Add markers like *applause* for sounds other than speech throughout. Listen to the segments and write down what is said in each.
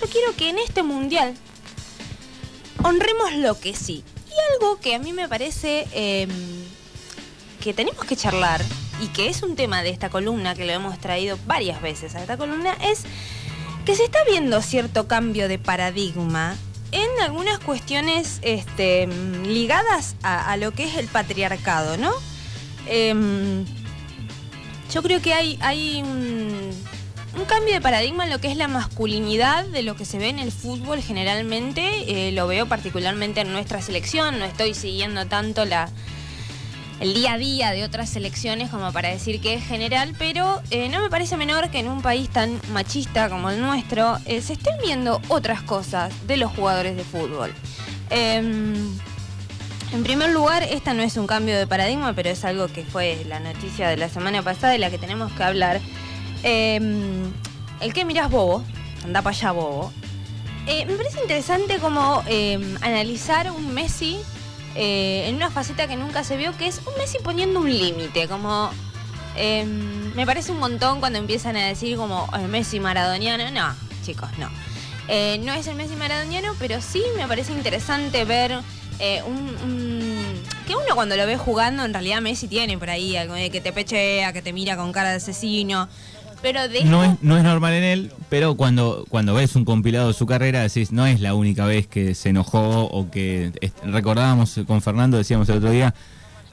yo quiero que en este mundial honremos lo que sí. Y algo que a mí me parece em, que tenemos que charlar y que es un tema de esta columna que lo hemos traído varias veces a esta columna es que se está viendo cierto cambio de paradigma en algunas cuestiones este, ligadas a, lo que es el patriarcado, ¿no? Em, yo creo que hay, hay un, cambio de paradigma en lo que es la masculinidad de lo que se ve en el fútbol generalmente. Eh, lo veo particularmente en nuestra selección, no estoy siguiendo tanto la, el día a día de otras selecciones como para decir que es general, pero eh, no me parece menor que en un país tan machista como el nuestro eh, se estén viendo otras cosas de los jugadores de fútbol. Em, en primer lugar, esta no es un cambio de paradigma, pero es algo que fue la noticia de la semana pasada de la que tenemos que hablar. Em, el que miras bobo, anda para allá bobo. Eh, me parece interesante como em, analizar un Messi eh, en una faceta que nunca se vio, que es un Messi poniendo un límite, como... Em, me parece un montón cuando empiezan a decir como el Messi maradoniano. No, chicos, no. Eh, no es el Messi maradoniano, pero sí me parece interesante ver un, que uno cuando lo ve jugando, en realidad Messi tiene por ahí algo que te pechea, que te mira con cara de asesino. Pero no, es, no es normal en él, pero cuando, cuando ves un compilado de su carrera decís, no es la única vez que se enojó o que recordábamos con Fernando, decíamos el otro día,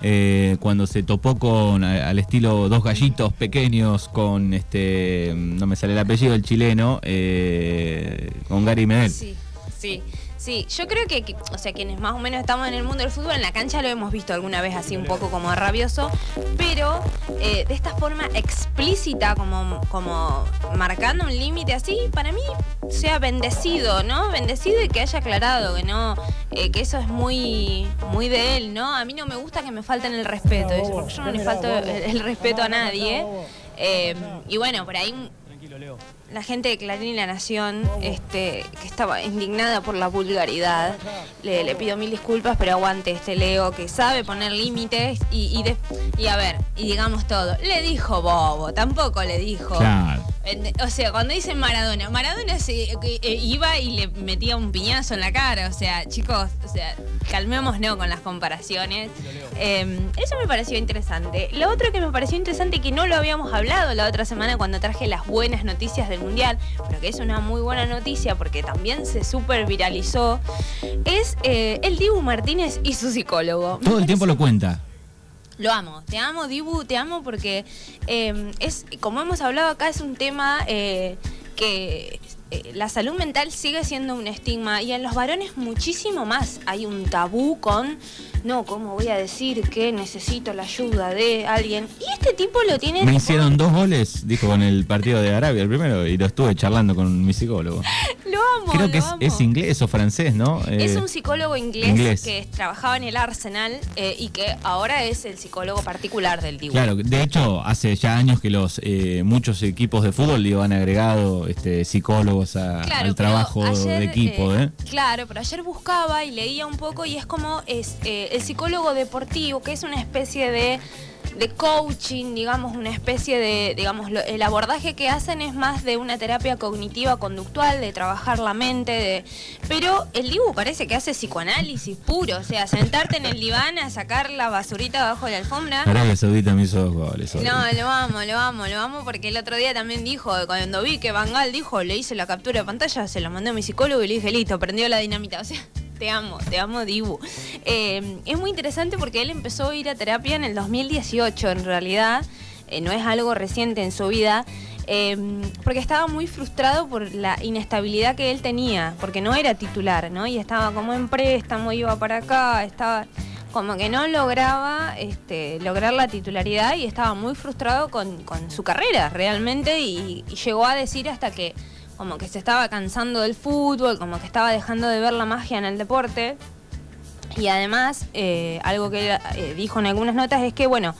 eh, cuando se topó con al estilo dos gallitos pequeños con este no me sale el apellido el chileno eh, con Gary Medel. Sí, sí. Sí, yo creo que, o sea, quienes más o menos estamos en el mundo del fútbol, en la cancha lo hemos visto alguna vez así un poco como rabioso, pero eh, de esta forma explícita, como, como marcando un límite así, para mí sea bendecido, ¿no? Bendecido y que haya aclarado que no, eh, que eso es muy, muy de él, ¿no? A mí no me gusta que me falten el respeto, porque yo no le falto el, respeto a nadie. Eh, y bueno, por ahí la gente de Clarín y La Nación, este, que estaba indignada por la vulgaridad, le, pido mil disculpas, pero aguante este Leo que sabe poner límites y, y, a ver, y digamos todo. Le dijo bobo, tampoco le dijo. O sea, cuando dicen Maradona, Maradona se, eh, iba y le metía un piñazo en la cara. O sea, chicos, o sea, calmémonos con las comparaciones. Em, eso me pareció interesante. Lo otro que me pareció interesante y que no lo habíamos hablado la otra semana cuando traje las buenas noticias del Mundial, pero que es una muy buena noticia porque también se super viralizó, es eh, el Dibu Martínez y su psicólogo. Todo el tiempo lo cuenta. Lo amo, te amo, Dibu, te amo porque em, es, como hemos hablado acá, es un tema eh, que eh, la salud mental sigue siendo un estigma y en los varones muchísimo más. Hay un tabú con no, ¿cómo voy a decir que necesito la ayuda de alguien? Y este tipo lo tiene... Me hicieron dos goles, dijo con el partido de Arabia el primero, y lo estuve charlando con mi psicólogo. lo amo. Creo que es, inglés o francés, ¿no? es eh, un psicólogo inglés, que trabajaba en el Arsenal eh, y que ahora es el psicólogo particular del Dibu. Claro, de hecho, hace ya años que los muchos equipos de fútbol le han agregado este, psicólogos al trabajo de equipo. Claro, pero ayer buscaba y leía un poco y es como es el psicólogo deportivo, que es una especie de, coaching, digamos, una especie de, digamos, el abordaje que hacen es más de una terapia cognitiva conductual, de trabajar la mente, de, pero el Dibu parece que hace psicoanálisis puro, o sea, sentarte en el diván a sacar la basurita abajo de la alfombra. Arabia Saudita me hizo goles. No, lo amo, lo amo, lo amo porque el otro día también dijo, cuando vi que Bangal dijo, le hice la captura de pantalla, se lo mandé a mi psicólogo y le dije, listo, prendió la dinamita, o sea te amo, te amo Dibu. Eh, es muy interesante porque él empezó a ir a terapia en el 2018, en realidad, eh, no es algo reciente en su vida. Eh, porque estaba muy frustrado por la inestabilidad que él tenía, porque no era titular, ¿no? Y estaba como en préstamo, iba para acá, estaba como que no lograba este, lograr la titularidad y estaba muy frustrado con, su carrera realmente y, llegó a decir hasta que como que se estaba cansando del fútbol, como que estaba dejando de ver la magia en el deporte. Y además, eh, algo que eh, dijo en algunas notas es que, bueno,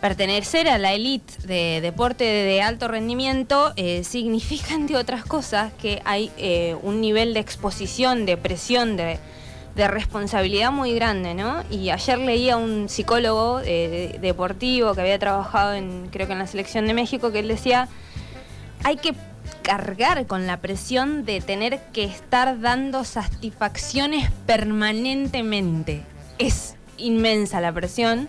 pertenecer a la élite de deporte de alto rendimiento eh, significa, entre otras cosas, que hay un nivel de exposición, de presión, de, responsabilidad muy grande, ¿no? Y ayer leía a un psicólogo deportivo que había trabajado en, creo que en la selección de México, que él decía, hay que cargar con la presión de tener que estar dando satisfacciones permanentemente. Es inmensa la presión.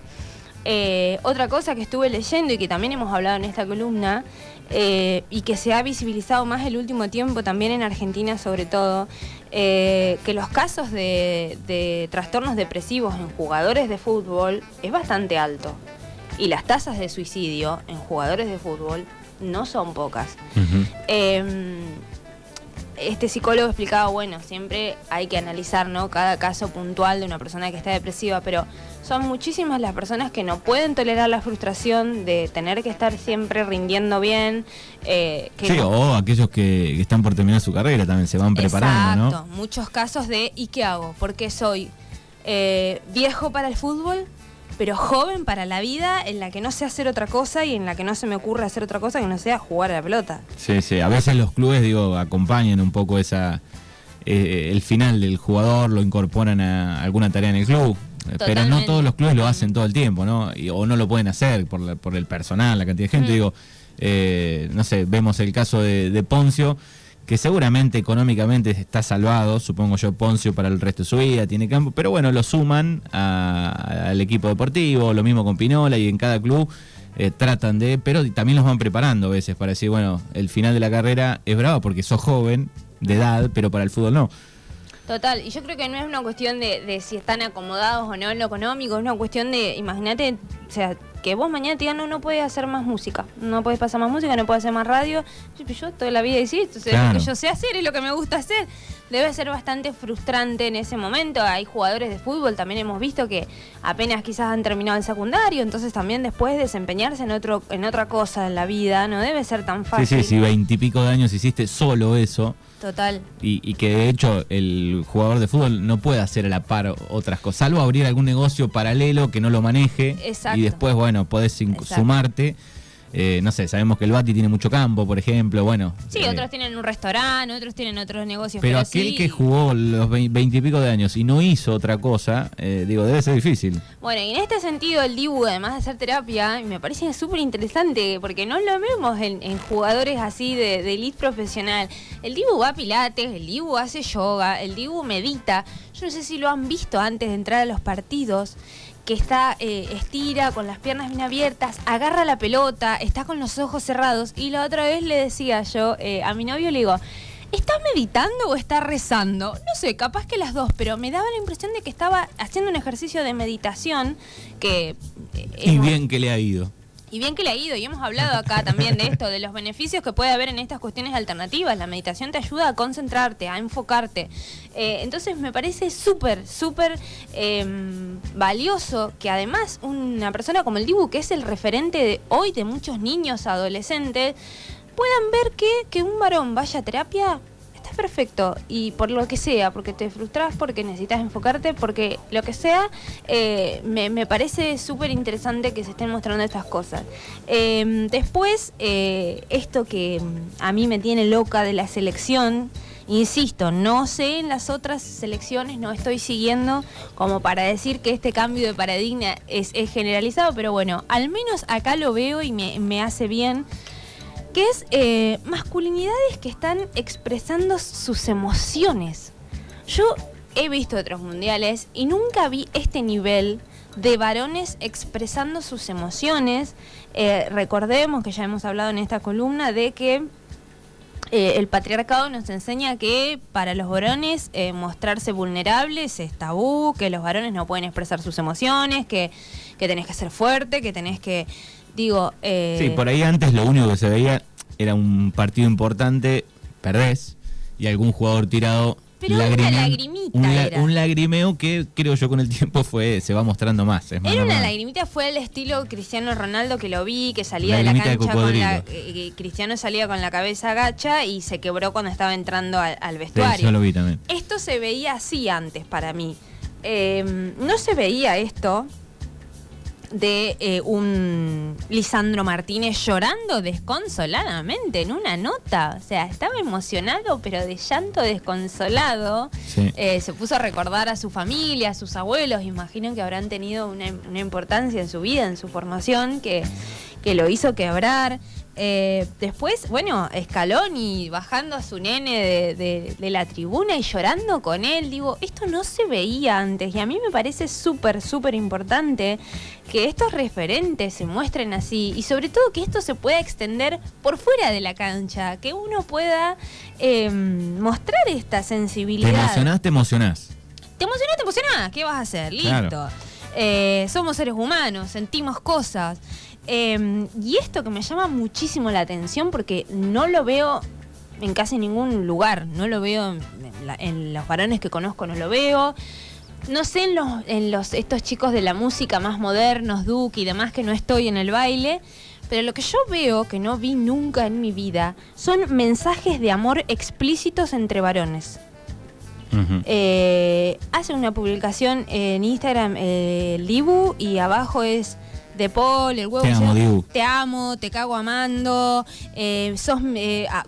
Eh, otra cosa que estuve leyendo y que también hemos hablado en esta columna eh, y que se ha visibilizado más el último tiempo, también en Argentina sobre todo, eh, que los casos de, de trastornos depresivos en jugadores de fútbol es bastante alto. Y las tasas de suicidio en jugadores de fútbol no son pocas. Em, este psicólogo explicaba, bueno, siempre hay que analizar ¿no? cada caso puntual de una persona que está depresiva, pero son muchísimas las personas que no pueden tolerar la frustración de tener que estar siempre rindiendo bien. Eh, sí, o aquellos que, están por terminar su carrera también se van preparando, Exacto, muchos casos de ¿y qué hago? Porque soy eh, viejo para el fútbol, pero joven para la vida en la que no sé hacer otra cosa y en la que no se me ocurre hacer otra cosa que no sea jugar a la pelota. Sí, sí, a veces los clubes, digo, acompañan un poco esa eh, el final del jugador, lo incorporan a alguna tarea en el club. Pero no todos los clubes lo hacen todo el tiempo, ¿no? o no lo pueden hacer por, por el personal, la cantidad de gente. Digo, eh, no sé, vemos el caso de Poncio que seguramente económicamente está salvado, supongo yo, Poncio para el resto de su vida, tiene campo, pero bueno, lo suman al equipo deportivo, lo mismo con Pinola y en cada club eh, tratan de, pero también los van preparando a veces para decir, bueno, el final de la carrera es bravo porque sos joven de edad, pero para el fútbol no. Total, y yo creo que no es una cuestión de, de si están acomodados o no en lo económico, es una cuestión de, imagínate, o sea, que vos mañana te digan, no, no puedes hacer más música, no puedes pasar más música, no puedes hacer más radio. Yo, toda la vida hice esto, lo que yo sé hacer es lo que me gusta hacer. Debe ser bastante frustrante en ese momento. Hay jugadores de fútbol, también hemos visto que apenas quizás han terminado el secundario, entonces también después desempeñarse en otro en otra cosa en la vida no debe ser tan fácil. Sí, sí, si veintipico de años hiciste solo eso Total. Y, que de hecho el jugador de fútbol no puede hacer a la par otras cosas, salvo abrir algún negocio paralelo que no lo maneje y después, bueno, podés sumarte eh, no sé, sabemos que el Bati tiene mucho campo, por ejemplo, bueno. Sí, eh, otros tienen un restaurante, otros tienen otros negocios. Pero, aquel que jugó los veintipico de años y no hizo otra cosa, eh, digo, debe ser difícil. Bueno, y en este sentido el Dibu, además de hacer terapia, me parece súper interesante, porque no lo vemos en, jugadores así de, de elite profesional. El Dibu va a pilates, el Dibu hace yoga, el Dibu medita. Yo no sé si lo han visto antes de entrar a los partidos que está eh, estira con las piernas bien abiertas, agarra la pelota, está con los ojos cerrados. Y la otra vez le decía yo eh, a mi novio, le digo, ¿está meditando o está rezando? No sé, capaz que las dos, pero me daba la impresión de que estaba haciendo un ejercicio de meditación que... Eh, y bien que le ha ido. Y bien que le ha ido, y hemos hablado acá también de esto, de los beneficios que puede haber en estas cuestiones alternativas. La meditación te ayuda a concentrarte, a enfocarte. Eh, entonces me parece súper, súper em, valioso que además una persona como el Dibu, que es el referente de hoy de muchos niños, adolescentes, puedan ver que, que un varón vaya a terapia perfecto. Y por lo que sea, porque te frustras, porque necesitas enfocarte, porque lo que sea, eh, me, parece súper interesante que se estén mostrando estas cosas. Em, después, eh, esto que a mí me tiene loca de la selección, insisto, no sé en las otras selecciones, no estoy siguiendo como para decir que este cambio de paradigma es, generalizado, pero bueno, al menos acá lo veo y me, me hace bien que es eh, masculinidades que están expresando sus emociones. Yo he visto otros mundiales y nunca vi este nivel de varones expresando sus emociones. Eh, recordemos que ya hemos hablado en esta columna de que eh, el patriarcado nos enseña que para los varones mostrarse vulnerables es tabú, que los varones no pueden expresar sus emociones, que, que tenés que ser fuerte, que tenés que Digo, eh... Sí, por ahí antes lo único que se veía era un partido importante, perdés, y algún jugador tirado pero una lagrimita un, lagrimeo que creo yo con el tiempo fue se va mostrando más. era una lagrimita, fue el estilo Cristiano Ronaldo que lo vi, que salía de la cancha con la... Cristiano salía con la cabeza agacha y se quebró cuando estaba entrando al, vestuario. yo lo vi también. Esto se veía así antes para mí. Eh, no se veía esto de eh, un Lisandro Martínez llorando desconsoladamente en una nota. O sea, estaba emocionado, pero de llanto desconsolado. Eh, se puso a recordar a su familia, a sus abuelos. Imagino que habrán tenido una, importancia en su vida, en su formación, que, que lo hizo quebrar. Eh, después, bueno, Scaloni bajando a su nene de, de la tribuna y llorando con él. Digo, esto no se veía antes y a mí me parece súper, súper importante que estos referentes se muestren así y sobre todo que esto se pueda extender por fuera de la cancha, que uno pueda em, mostrar esta sensibilidad. Te emocionás, te emocionás. Te emocionás, te emocionás. ¿Qué vas a hacer? Listo. Eh, somos seres humanos, sentimos cosas. Em, y esto que me llama muchísimo la atención porque no lo veo en casi ningún lugar, no lo veo en, los varones que conozco, no lo veo. No sé en los, en los estos chicos de la música más modernos, Duke y demás, que no estoy en el baile, pero lo que yo veo, que no vi nunca en mi vida, son mensajes de amor explícitos entre varones. Eh, hace una publicación en Instagram eh, el Dibu y abajo es de Paul, el huevo. Te amo, Te amo, te cago amando. Eh, sos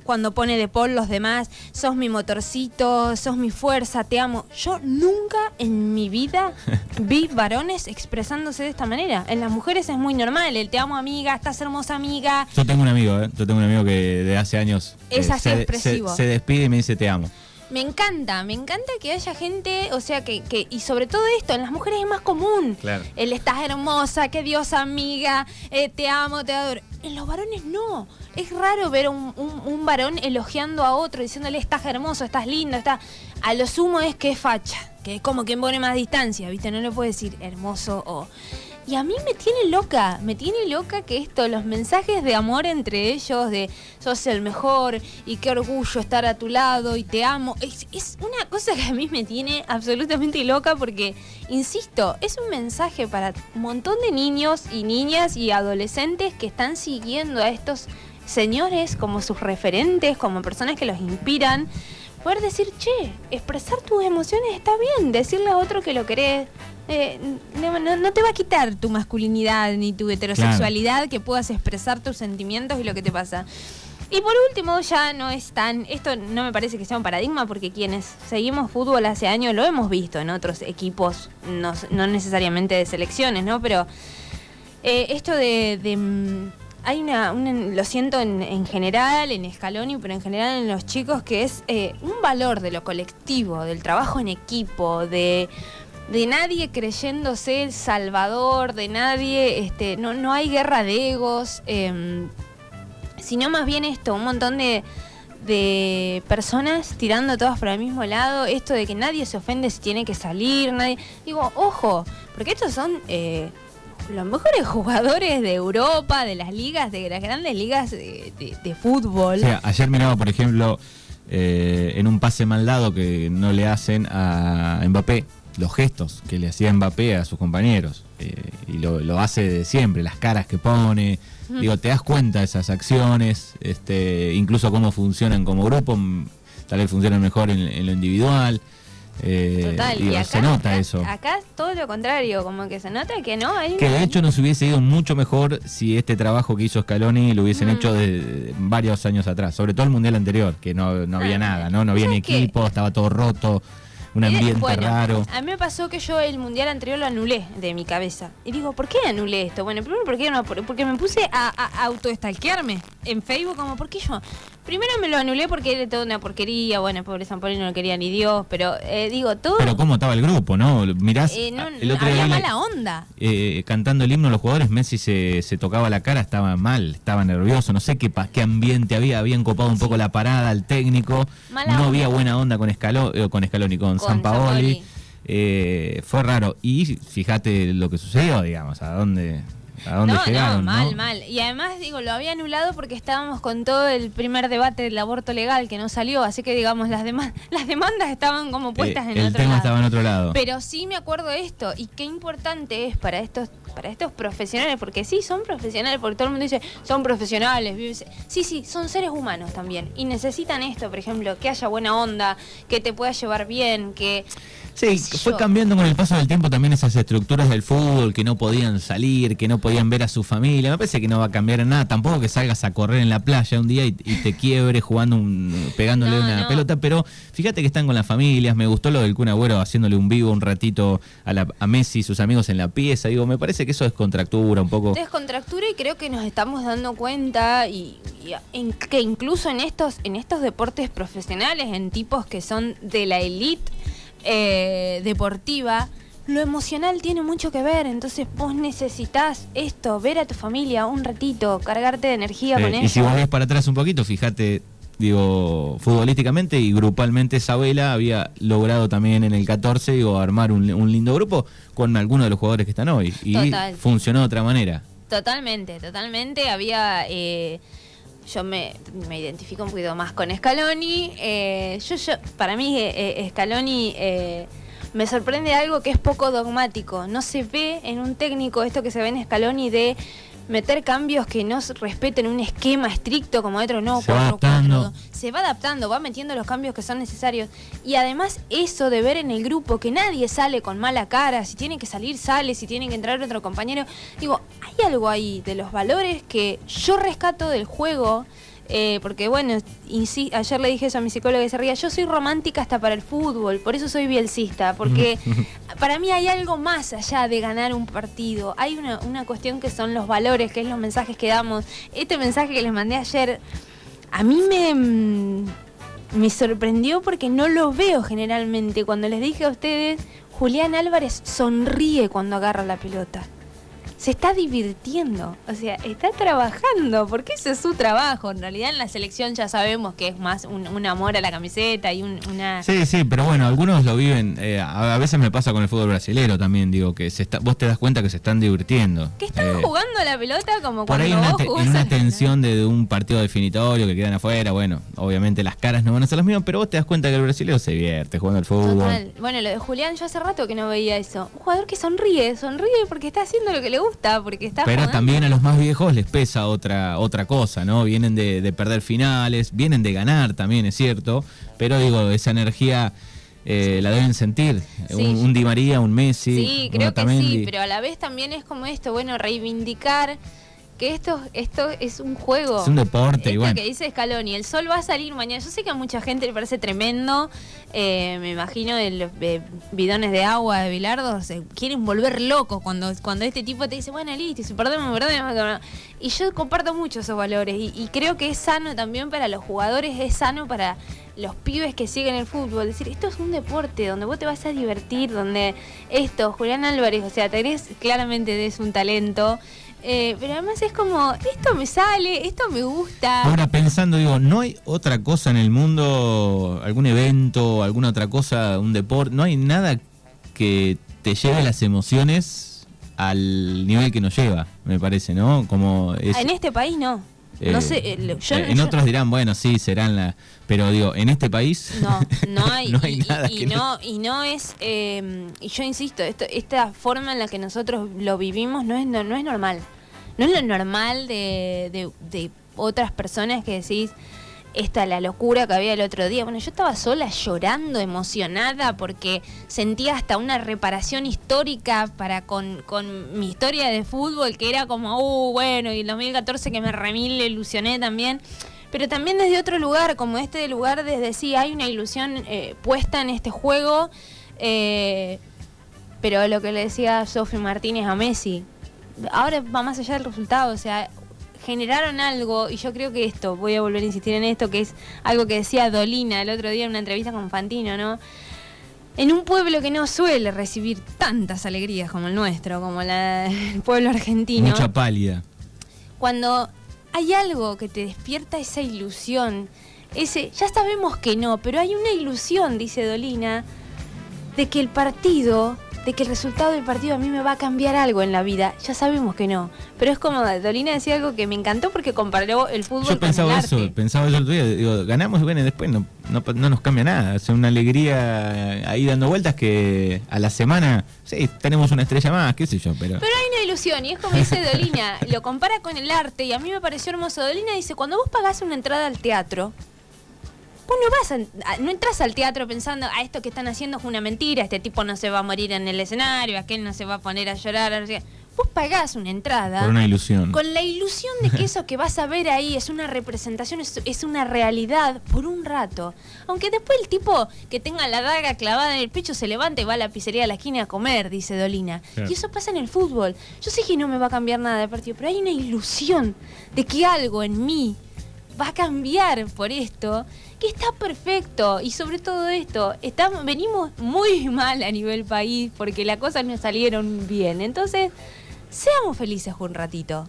cuando pone de Paul los demás, sos mi motorcito, sos mi fuerza, te amo. Yo nunca en mi vida *laughs* vi varones expresándose de esta manera. En las mujeres es muy normal, el te amo amiga, estás hermosa amiga. Yo tengo un amigo, ¿eh? Yo tengo un amigo que de hace años es así expresivo. se despide y me dice te amo. Me encanta, me encanta que haya gente, o sea, que, que, y sobre todo esto, en las mujeres es más común. Claro. El estás hermosa, qué diosa amiga, eh, te amo, te adoro. En los varones no. Es raro ver un, un, varón elogiando a otro, diciéndole estás hermoso, estás lindo, está. A lo sumo es que es facha, que es como quien pone más distancia, ¿viste? No le puede decir hermoso o. Y a mí me tiene loca, me tiene loca que esto, los mensajes de amor entre ellos, de sos el mejor y qué orgullo estar a tu lado y te amo, es, una cosa que a mí me tiene absolutamente loca porque, insisto, es un mensaje para un montón de niños y niñas y adolescentes que están siguiendo a estos señores como sus referentes, como personas que los inspiran poder decir, che, expresar tus emociones está bien, decirle a otro que lo querés, eh, no, te va a quitar tu masculinidad ni tu heterosexualidad que puedas expresar tus sentimientos y lo que te pasa. Y por último, ya no es tan. Esto no me parece que sea un paradigma, porque quienes seguimos fútbol hace años lo hemos visto en otros equipos, no, necesariamente de selecciones, ¿no? Pero eh, esto de, mm, hay una, lo siento en, general, en Scaloni, pero en general en los chicos, que es eh, un valor de lo colectivo, del trabajo en equipo, de de nadie creyéndose el salvador, de nadie, este, no, no hay guerra de egos, em, sino más bien esto, un montón de, de personas tirando todas para el mismo lado, esto de que nadie se ofende si tiene que salir, nadie, digo, ojo, porque estos son eh, los mejores *laughs* jugadores de Europa, de las ligas, de las grandes ligas de, fútbol. O sea, ayer miraba, por ejemplo, eh, en un pase mal dado que no le hacen a Mbappé, los gestos que le hacía Mbappé a sus compañeros. Eh, y lo, hace de siempre, las caras que pone. Digo, te das cuenta de esas acciones, este, incluso cómo funcionan como grupo, tal vez funcionan mejor en, lo individual. Eh, Total, y acá, se nota eso. Acá es todo lo contrario, como que se nota que no hay. Que de hecho nos hubiese ido mucho mejor si este trabajo que hizo Scaloni lo hubiesen hecho de, varios años atrás, sobre todo el mundial anterior, que no, había ah, nada, ¿no? No había ni equipo, estaba todo roto un ambiente raro. A mí me pasó que yo el mundial anterior lo anulé de mi cabeza. Y digo, ¿por qué anulé esto? Bueno, primero, ¿por qué no? Porque me puse a, a autoestalquearme en Facebook, como, ¿por qué yo? Primero me lo anulé porque era toda una porquería, bueno, pobre San Poli no lo quería ni Dios, pero eh, digo, todo... Pero cómo estaba el grupo, ¿no? Mirás, eh, el otro había mala onda. Eh, cantando el himno los jugadores, Messi se, se, tocaba la cara, estaba mal, estaba nervioso, no sé qué, qué ambiente había, habían copado un poco la parada, el técnico, no había buena onda con, Escaló, con Scaloni, con, con San Paoli. fue raro. Y fíjate lo que sucedió, digamos, a dónde no, No, mal, mal. Y además, digo, lo había anulado porque estábamos con todo el primer debate del aborto legal que no salió, así que, digamos, las, *laughs* las demandas estaban como puestas en el otro tema estaba en otro lado. Pero sí me acuerdo de esto, y qué importante es para estos para estos profesionales, porque sí, son profesionales, porque todo el mundo dice, son profesionales. Sí, sí, son seres humanos también. Y necesitan esto, por ejemplo, que haya buena onda, que te pueda llevar bien, que... Sí, fue cambiando con el paso del tiempo también esas estructuras del fútbol, que no podían salir, que no podían ver a su familia. Me parece que no va a cambiar en nada. Tampoco que salgas a correr en la playa un día y, te quiebre jugando un, pegándole una pelota. Pero fíjate que están con las familias. Me gustó lo del Kun Agüero haciéndole un vivo un ratito a, la, a Messi y sus amigos en la pieza. Digo, me parece parece que eso descontractura un poco. Descontractura y creo que nos estamos dando cuenta y, que incluso en estos, en estos deportes profesionales, en tipos que son de la elite eh, deportiva, lo emocional tiene mucho que ver, entonces vos necesitas esto, ver a tu familia un ratito, cargarte de energía con eso. Y si vos ves para atrás un poquito, fíjate, digo, futbolísticamente y grupalmente Isabela había logrado también en el 14, digo, armar un, lindo grupo con algunos de los jugadores que están hoy. Y funcionó de otra manera. Totalmente, totalmente. Había... Eh, yo me, identifico un poquito más con Scaloni. Eh, yo, yo, para mí, eh, Scaloni me sorprende algo que es poco dogmático. No se ve en un técnico esto que se ve en Scaloni de meter cambios que no respeten un esquema estricto como otro no, se va adaptando. Se va adaptando, va metiendo los cambios que son necesarios. Y además eso de ver en el grupo que nadie sale con mala cara, si tiene que salir, sale, si tiene que entrar otro compañero. Digo, hay algo ahí de los valores que yo rescato del juego eh, porque bueno, ayer le dije eso a mi psicóloga que se ría, yo soy romántica hasta para el fútbol, por eso soy bielcista, porque *laughs* para mí hay algo más allá de ganar un partido, hay una, una cuestión que son los valores, que es los mensajes que damos. Este mensaje que les mandé ayer, a mí me, mm, me sorprendió porque no lo veo generalmente. Cuando les dije a ustedes, Julián Álvarez sonríe cuando agarra la pelota se está divirtiendo, o sea, está trabajando, porque ese es su trabajo. En realidad en la selección ya sabemos que es más un, amor a la camiseta y una... Sí, sí, pero bueno, algunos lo viven, eh, a, veces me pasa con el fútbol brasilero también, digo, que se está, vos te das cuenta que se están divirtiendo. Que están eh, jugando la pelota como por cuando ahí en una tensión de, un partido definitorio que quedan afuera, bueno, obviamente las caras no van a ser las mismas, pero vos te das cuenta que el brasileño se divierte jugando al fútbol. Total. Bueno, lo de Julián yo hace rato que no veía eso. Un jugador que sonríe, sonríe porque está haciendo lo que le gusta porque está Pero también a los más viejos les pesa otra, otra cosa, ¿no? Vienen de, perder finales, vienen de ganar también, es cierto, pero digo, esa energía... Eh, la deben sentir. Un, Di María, un Messi. Sí, creo que sí, pero a la vez también es como esto, bueno, reivindicar que esto, esto es un juego. Es un deporte, igual. que dice Scaloni, el sol va a salir mañana. Yo sé que a mucha gente le parece tremendo, eh, me imagino de los bidones de agua de Bilardo, se quieren volver locos cuando, cuando este tipo te dice, bueno, listo, si perdemos, perdemos. Y yo comparto mucho esos valores y, y, creo que es sano también para los jugadores, es sano para los pibes que siguen el fútbol. decir, esto es un deporte donde vos te vas a divertir, donde esto, Julián Álvarez, o sea, tenés claramente es un talento. Eh, pero además es como, esto me sale, esto me gusta. Ahora pensando, digo, ¿no hay otra cosa en el mundo, algún evento, alguna otra cosa, un deporte? ¿No hay nada que te lleve las emociones al nivel que nos lleva, me parece, ¿no? Como En este país no. No sé, eh, en otros dirán, bueno, sí, serán la... Pero digo, en este país no, no *laughs* hay, no hay y, nada y, no, y no es, eh, y yo insisto, esto, esta forma en la que nosotros lo vivimos no es, no, no es normal. No es lo normal de, de, otras personas que decís, esta la locura que había el otro día. Bueno, yo estaba sola llorando, emocionada, porque sentía hasta una reparación histórica para con, con mi historia de fútbol, que era como, uh, bueno, y el 2014 que me remil ilusioné también. Pero también desde otro lugar, como este lugar, desde sí, hay una ilusión eh, puesta en este juego. Eh, pero lo que le decía Sofi Martínez a Messi, ahora va más allá del resultado, o sea, generaron algo, y yo creo que esto, voy a volver a insistir en esto, que es algo que decía Dolina el otro día en una entrevista con Fantino, ¿no? En un pueblo que no suele recibir tantas alegrías como el nuestro, como la, el pueblo argentino. Mucha pálida. Cuando hay algo que te despierta esa ilusión, ese, ya sabemos que no, pero hay una ilusión, dice Dolina, de que el partido de que el resultado del partido a mí me va a cambiar algo en la vida. Ya sabemos que no. Pero es como Dolina decía algo que me encantó porque comparó el fútbol Yo pensaba eso, pensaba eso el día. Digo, ganamos y bueno, después no, no, nos cambia nada. Es una alegría ahí dando vueltas que a la semana, sí, tenemos una estrella más, qué sé yo. Pero, pero hay una ilusión y es como dice Dolina, *laughs* lo compara con el arte y a mí me pareció hermoso. Dolina dice, cuando vos pagás una entrada al teatro, vos no vas no entras al teatro pensando, a ah, esto que están haciendo es una mentira, este tipo no se va a morir en el escenario, aquel no se va a poner a llorar. vos pagás una entrada. Por una ilusión. Con la ilusión de que eso que vas a ver ahí es una representación, es, es una realidad por un rato. Aunque después el tipo que tenga la daga clavada en el pecho se levante y va a la pizzería de la esquina a comer, dice Dolina. Claro. Y eso pasa en el fútbol. Yo sé que no me va a cambiar nada de partido, pero hay una ilusión de que algo en mí va a cambiar por esto, que está perfecto. Y sobre todo esto, estamos, venimos muy mal a nivel país porque las cosas no salieron bien. Entonces, seamos felices un ratito.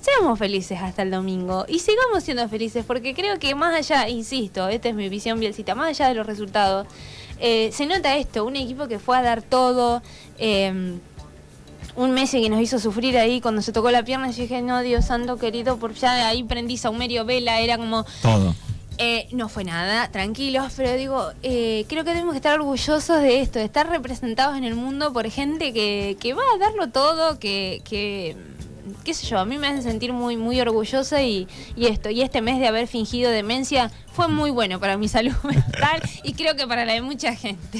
Seamos felices hasta el domingo y sigamos siendo felices porque creo que más allá, insisto, esta es mi visión bielcita, más allá de los resultados, eh, se nota esto, un equipo que fue a dar todo, eh, un Messi que nos hizo sufrir ahí cuando se tocó la pierna, yo dije, no, Dios santo querido, porque ya ahí prendí Saumerio Vela, era como, Todo. eh, no fue nada, tranquilos, pero digo, eh, creo que tenemos que estar orgullosos de esto, de estar representados en el mundo por gente que, que va a darlo todo, que, que, qué sé yo, a mí me hace sentir muy, muy orgullosa y, y esto, y este mes de haber fingido demencia fue muy bueno para mi *laughs* salud mental y creo que para la de mucha gente.